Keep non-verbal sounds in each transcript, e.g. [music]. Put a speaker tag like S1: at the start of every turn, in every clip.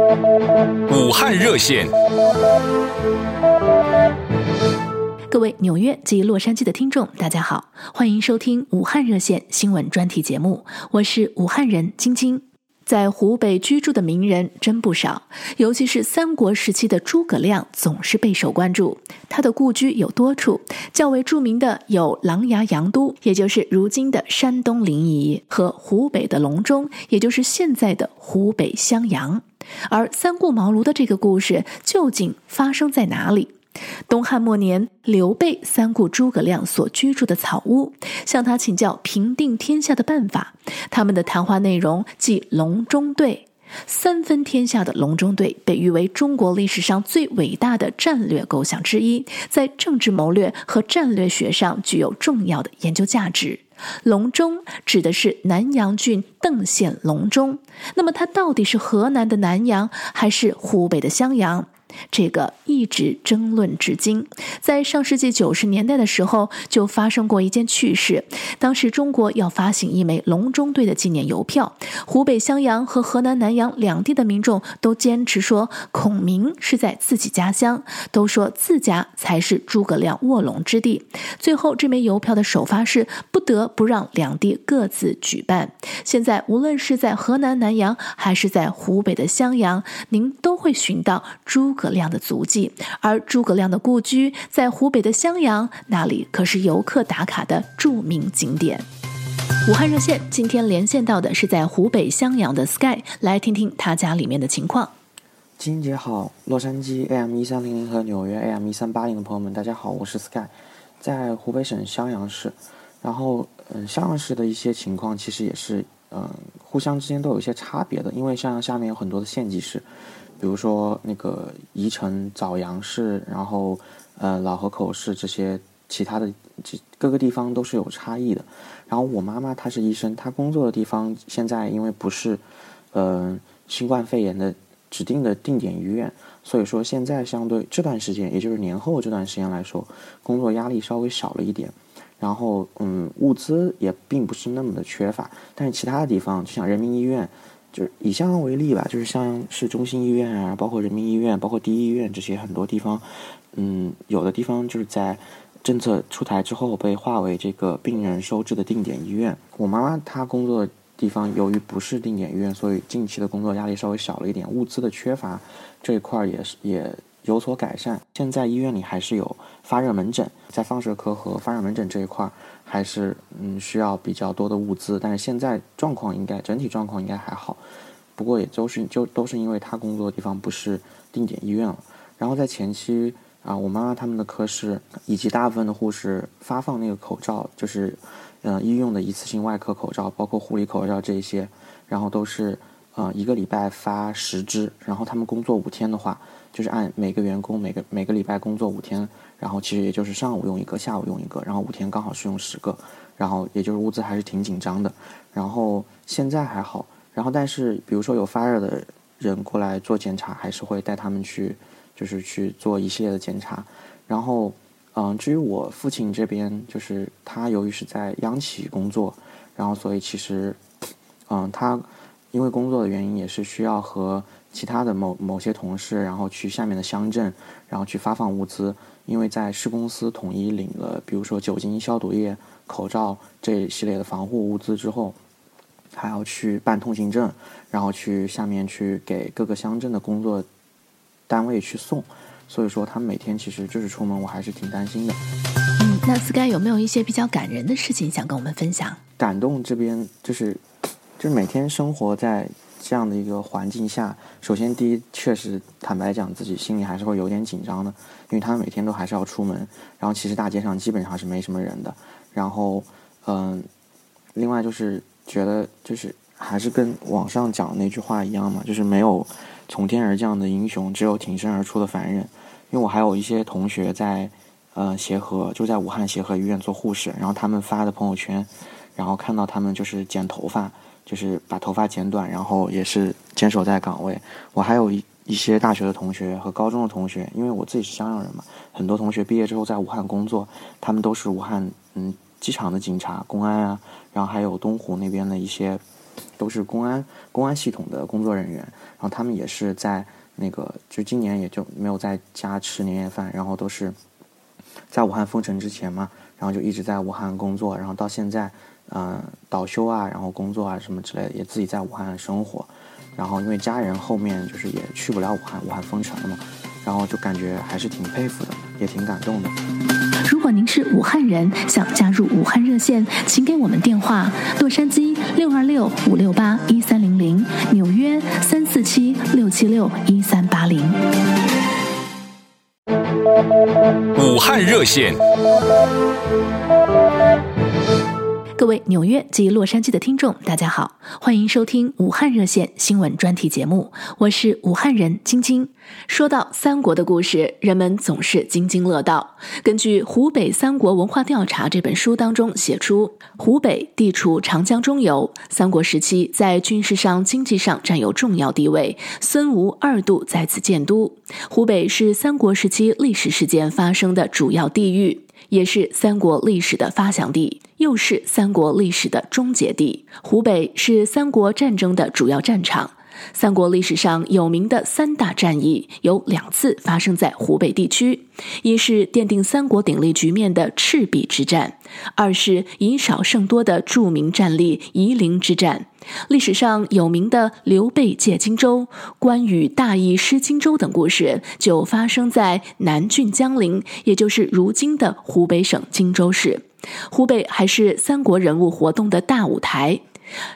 S1: 武汉热线，
S2: 各位纽约及洛杉矶的听众，大家好，欢迎收听武汉热线新闻专题节目，我是武汉人晶晶。在湖北居住的名人真不少，尤其是三国时期的诸葛亮总是备受关注。他的故居有多处，较为著名的有琅琊阳都，也就是如今的山东临沂，和湖北的隆中，也就是现在的湖北襄阳。而三顾茅庐的这个故事究竟发生在哪里？东汉末年，刘备三顾诸葛亮所居住的草屋，向他请教平定天下的办法。他们的谈话内容即隆中对，三分天下的隆中对被誉为中国历史上最伟大的战略构想之一，在政治谋略和战略学上具有重要的研究价值。隆中指的是南阳郡邓县隆中，那么它到底是河南的南阳，还是湖北的襄阳？这个一直争论至今。在上世纪九十年代的时候，就发生过一件趣事。当时中国要发行一枚隆中对的纪念邮票，湖北襄阳和河南南阳两地的民众都坚持说孔明是在自己家乡，都说自家才是诸葛亮卧龙之地。最后，这枚邮票的首发式不得不让两地各自举办。现在，无论是在河南南阳，还是在湖北的襄阳，您都会寻到诸诸葛亮的足迹，而诸葛亮的故居在湖北的襄阳，那里可是游客打卡的著名景点。武汉热线今天连线到的是在湖北襄阳的 Sky，来听听他家里面的情况。
S3: 金姐好，洛杉矶 AM 一三零零和纽约 AM 一三八零的朋友们，大家好，我是 Sky，在湖北省襄阳市。然后，嗯，襄阳市的一些情况其实也是，嗯，互相之间都有一些差别的，因为襄阳下面有很多的县级市。比如说那个宜城枣阳市，然后呃老河口市这些其他的各个地方都是有差异的。然后我妈妈她是医生，她工作的地方现在因为不是呃新冠肺炎的指定的定点医院，所以说现在相对这段时间，也就是年后这段时间来说，工作压力稍微小了一点。然后嗯物资也并不是那么的缺乏，但是其他的地方就像人民医院。就是以襄阳为例吧，就是襄阳市中心医院啊，包括人民医院，包括第一医院这些很多地方，嗯，有的地方就是在政策出台之后被划为这个病人收治的定点医院。我妈妈她工作的地方由于不是定点医院，所以近期的工作压力稍微小了一点，物资的缺乏这一块也是也有所改善。现在医院里还是有发热门诊，在放射科和发热门诊这一块。还是嗯需要比较多的物资，但是现在状况应该整体状况应该还好，不过也都是就都是因为他工作的地方不是定点医院了。然后在前期啊，我妈妈他们的科室以及大部分的护士发放那个口罩，就是嗯、医用的一次性外科口罩，包括护理口罩这些，然后都是呃一个礼拜发十支，然后他们工作五天的话，就是按每个员工每个每个礼拜工作五天。然后其实也就是上午用一个，下午用一个，然后五天刚好是用十个，然后也就是物资还是挺紧张的。然后现在还好，然后但是比如说有发热的人过来做检查，还是会带他们去，就是去做一系列的检查。然后，嗯，至于我父亲这边，就是他由于是在央企工作，然后所以其实，嗯，他因为工作的原因也是需要和其他的某某些同事，然后去下面的乡镇，然后去发放物资。因为在市公司统一领了，比如说酒精消毒液、口罩这一系列的防护物资之后，还要去办通行证，然后去下面去给各个乡镇的工作单位去送。所以说，他们每天其实就是出门，我还是挺担心的。
S2: 嗯，那 Sky 有没有一些比较感人的事情想跟我们分享？
S3: 感动这边就是，就是每天生活在。这样的一个环境下，首先第一，确实坦白讲，自己心里还是会有点紧张的，因为他们每天都还是要出门，然后其实大街上基本上是没什么人的，然后，嗯、另外就是觉得就是还是跟网上讲那句话一样嘛，就是没有从天而降的英雄，只有挺身而出的凡人。因为我还有一些同学在，呃，协和就在武汉协和医院做护士，然后他们发的朋友圈，然后看到他们就是剪头发。就是把头发剪短，然后也是坚守在岗位。我还有一一些大学的同学和高中的同学，因为我自己是襄阳人嘛，很多同学毕业之后在武汉工作，他们都是武汉嗯机场的警察、公安啊，然后还有东湖那边的一些都是公安公安系统的工作人员，然后他们也是在那个就今年也就没有在家吃年夜饭，然后都是在武汉封城之前嘛，然后就一直在武汉工作，然后到现在，嗯、倒休啊，然后工作啊什么之类的，也自己在武汉生活，然后因为家人后面就是也去不了武汉，武汉封城了嘛，然后就感觉还是挺佩服的，也挺感动的。
S2: 如果您是武汉人，想加入武汉热线，请给我们电话：洛杉矶六二六五六八一三零零，纽约三四七六七六一三八零。
S1: 武汉热线。
S2: 各位纽约及洛杉矶的听众，大家好，欢迎收听武汉热线新闻专题节目，我是武汉人晶晶。说到三国的故事，人们总是津津乐道。根据《湖北三国文化调查》这本书当中写出，湖北地处长江中游，三国时期在军事上、经济上占有重要地位，孙吴二度在此建都。湖北是三国时期历史事件发生的主要地域。也是三国历史的发祥地，又是三国历史的终结地。湖北是三国战争的主要战场。三国历史上有名的三大战役有两次发生在湖北地区，一是奠定三国鼎立局面的赤壁之战，二是以少胜多的著名战例夷陵之战。历史上有名的刘备借荆州、关羽大意失荆州等故事，就发生在南郡江陵，也就是如今的湖北省荆州市。湖北还是三国人物活动的大舞台。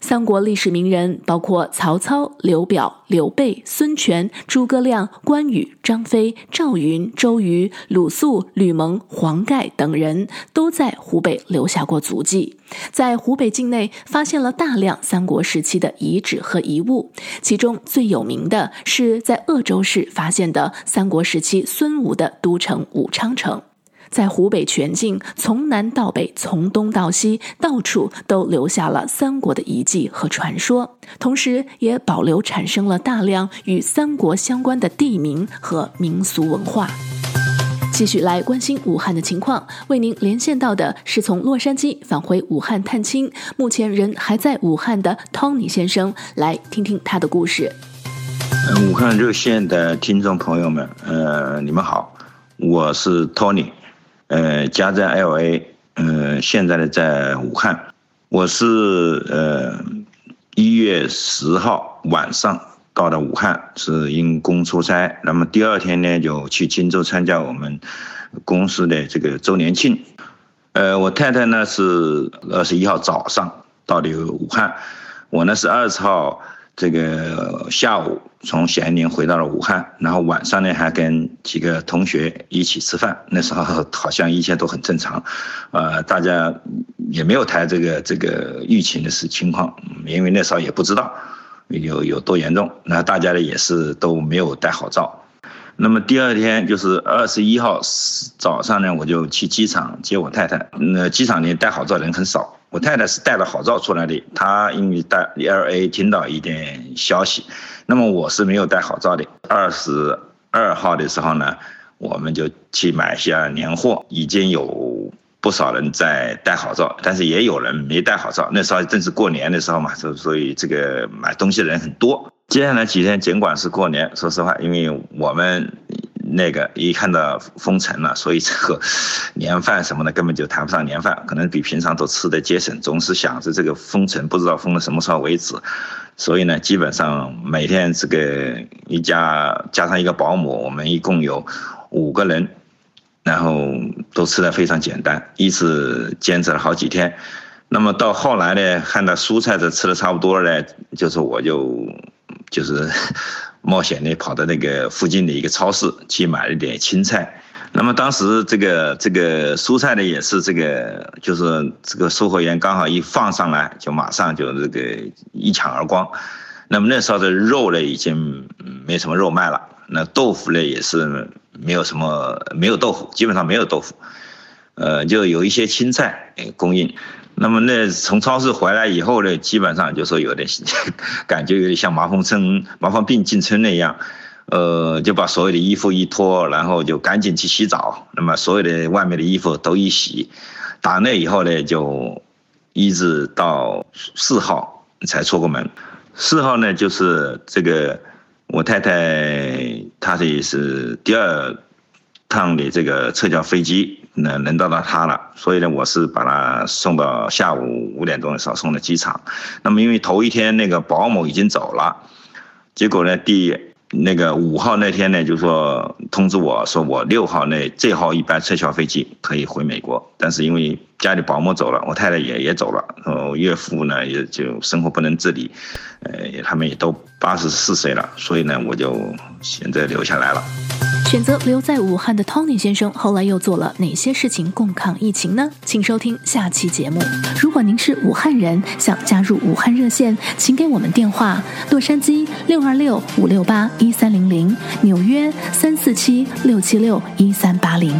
S2: 三国历史名人包括曹操、刘表、刘备、孙权、诸葛亮、关羽、张飞、赵云、周瑜、鲁肃、吕蒙、黄盖等人都在湖北留下过足迹。在湖北境内发现了大量三国时期的遗址和遗物，其中最有名的是在鄂州市发现的三国时期孙吴的都城武昌城。在湖北全境，从南到北，从东到西，到处都留下了三国的遗迹和传说，同时也保留产生了大量与三国相关的地名和民俗文化。继续来关心武汉的情况，为您连线到的是从洛杉矶返回武汉探亲，目前人还在武汉的 Tony 先生，来听听他的故事。
S4: 武汉热线的听众朋友们，呃，你们好，我是 Tony。呃，家在 LA，呃，现在呢在武汉。我是呃一月十号晚上到的武汉，是因公出差。那么第二天呢就去荆州参加我们公司的这个周年庆。呃，我太太呢是二十一号早上到的武汉，我呢是二十号。这个下午从咸宁回到了武汉，然后晚上呢还跟几个同学一起吃饭。那时候 [laughs] 好像一切都很正常，呃，大家也没有谈这个这个疫情的事情况，因为那时候也不知道有有多严重。那大家呢也是都没有戴好罩。那么第二天就是二十一号早上呢，我就去机场接我太太。那机场里戴好罩的人很少。我太太是戴了口罩出来的，她因为在 LA 听到一点消息，那么我是没有戴口罩的。二十二号的时候呢，我们就去买下年货，已经有不少人在戴口罩，但是也有人没戴口罩。那时候正是过年的时候嘛，所所以这个买东西的人很多。接下来几天尽管是过年，说实话，因为我们。那个一看到封城了，所以这个 [laughs] 年饭什么的根本就谈不上年饭，可能比平常都吃的节省，总是想着这个封城不知道封到什么时候为止，所以呢，基本上每天这个一家加上一个保姆，我们一共有五个人，然后都吃的非常简单，一直坚持了好几天。那么到后来呢，看到蔬菜都吃的差不多了呢，就是我就就是。冒险的跑到那个附近的一个超市去买了点青菜，那么当时这个这个蔬菜呢也是这个，就是这个售货员刚好一放上来，就马上就这个一抢而光。那么那时候的肉呢已经没什么肉卖了，那豆腐呢也是没有什么，没有豆腐，基本上没有豆腐，呃，就有一些青菜供应。那么那从超市回来以后呢，基本上就说有点 [laughs] 感觉有点像麻风村、麻风病进村那样，呃，就把所有的衣服一脱，然后就赶紧去洗澡。那么所有的外面的衣服都一洗，打那以后呢，就一直到四号才出过门。四号呢，就是这个我太太，她的是第二趟的这个撤侨飞机，呢轮到了她了，所以呢，我是把他送到下午五点钟的时候送到机场。那么因为头一天那个保姆已经走了，结果呢，第那个五号那天呢，就说通知我说我六号那最后一班撤销飞机可以回美国，但是因为家里保姆走了，我太太也也走了，然后岳父呢也就生活不能自理，呃，他们也都八十四岁了，所以呢，我就现在留下来了。
S2: 选择留在武汉的 Tony 先生，后来又做了哪些事情共抗疫情呢？请收听下期节目。如果您是武汉人，想加入武汉热线，请给我们电话：洛杉矶六二六五六八一三零零，纽约三四七六七六一三八零。